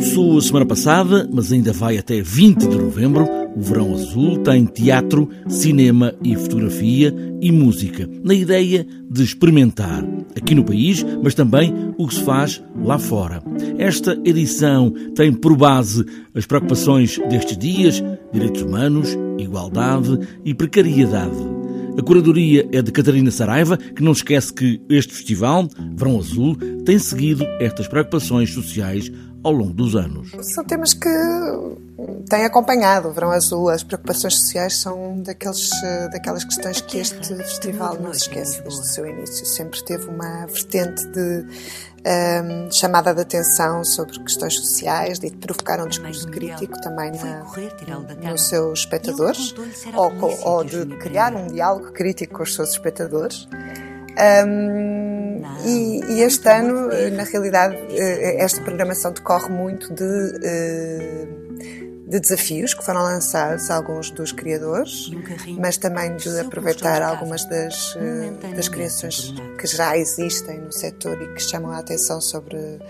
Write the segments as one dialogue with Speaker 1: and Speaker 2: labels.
Speaker 1: Começou a semana passada, mas ainda vai até 20 de novembro. O Verão Azul tem teatro, cinema e fotografia e música, na ideia de experimentar aqui no país, mas também o que se faz lá fora. Esta edição tem por base as preocupações destes dias: direitos humanos, igualdade e precariedade. A curadoria é de Catarina Saraiva, que não esquece que este festival, Verão Azul, tem seguido estas preocupações sociais ao longo dos anos.
Speaker 2: São temas que têm acompanhado o Verão Azul. As preocupações sociais são daqueles, daquelas questões que este festival não se esquece desde o seu início. Sempre teve uma vertente de um, chamada de atenção sobre questões sociais, de provocar um discurso crítico também na, nos seus espectadores, ou, ou de criar um diálogo crítico com os seus espectadores. Um, e, e, este ano, na realidade, eh, esta programação decorre muito de, eh, de desafios que foram lançados alguns dos criadores, mas também de aproveitar algumas das, eh, das criações que já existem no setor e que chamam a atenção sobre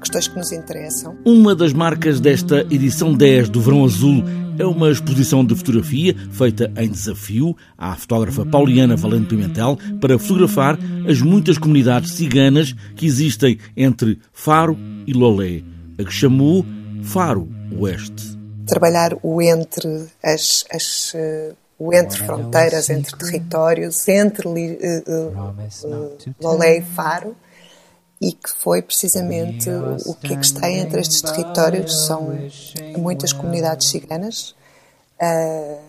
Speaker 2: questões que nos interessam.
Speaker 1: Uma das marcas desta edição 10 do Verão Azul é uma exposição de fotografia feita em desafio à fotógrafa Pauliana Valente Pimentel para fotografar as muitas comunidades ciganas que existem entre Faro e Lolé, a que chamou Faro Oeste.
Speaker 2: Trabalhar o entre as, as uh, o entre fronteiras, entre territórios, entre uh, uh, Lolé e Faro, e que foi precisamente o que é que está entre estes territórios. São muitas comunidades ciganas uh,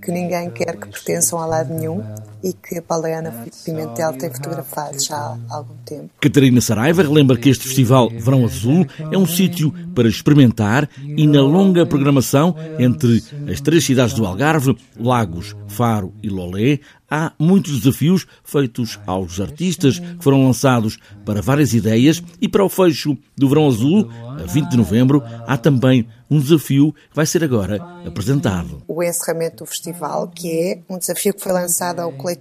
Speaker 2: que ninguém quer que pertençam a lado nenhum e que a Pauliana Pimentel tem fotografado já há algum tempo.
Speaker 1: Catarina Saraiva relembra que este festival Verão Azul é um sítio para experimentar e na longa programação entre as três cidades do Algarve, Lagos, Faro e Lolé, há muitos desafios feitos aos artistas que foram lançados para várias ideias e para o fecho do Verão Azul, a 20 de novembro, há também um desafio que vai ser agora apresentado.
Speaker 2: O encerramento do festival, que é um desafio que foi lançado ao coletivo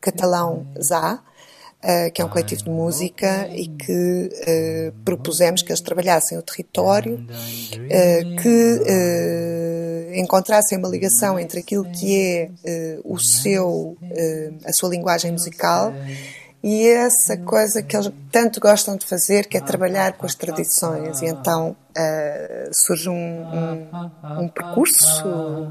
Speaker 2: catalão ZA, Uh, que é um coletivo de música e que uh, propusemos que eles trabalhassem o território, uh, que encontrassem uma ligação entre aquilo que é o seu, a sua linguagem musical e essa coisa que eles tanto gostam de fazer, que é trabalhar com as tradições. E então surge um, um, um percurso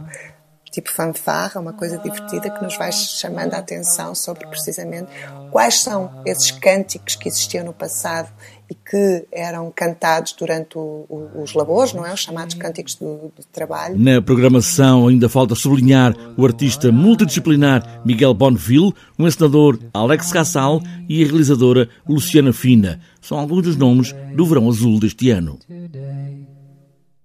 Speaker 2: tipo fanfarra, uma coisa divertida que nos vai chamando a atenção sobre precisamente quais são esses cânticos que existiam no passado e que eram cantados durante o, o, os labores, não é? Os chamados cânticos do, do, trabalho.
Speaker 1: Na programação ainda falta sublinhar o artista multidisciplinar Miguel Bonneville, o encenador Alex Cassal e a realizadora Luciana Fina. São alguns dos nomes do Verão Azul deste ano.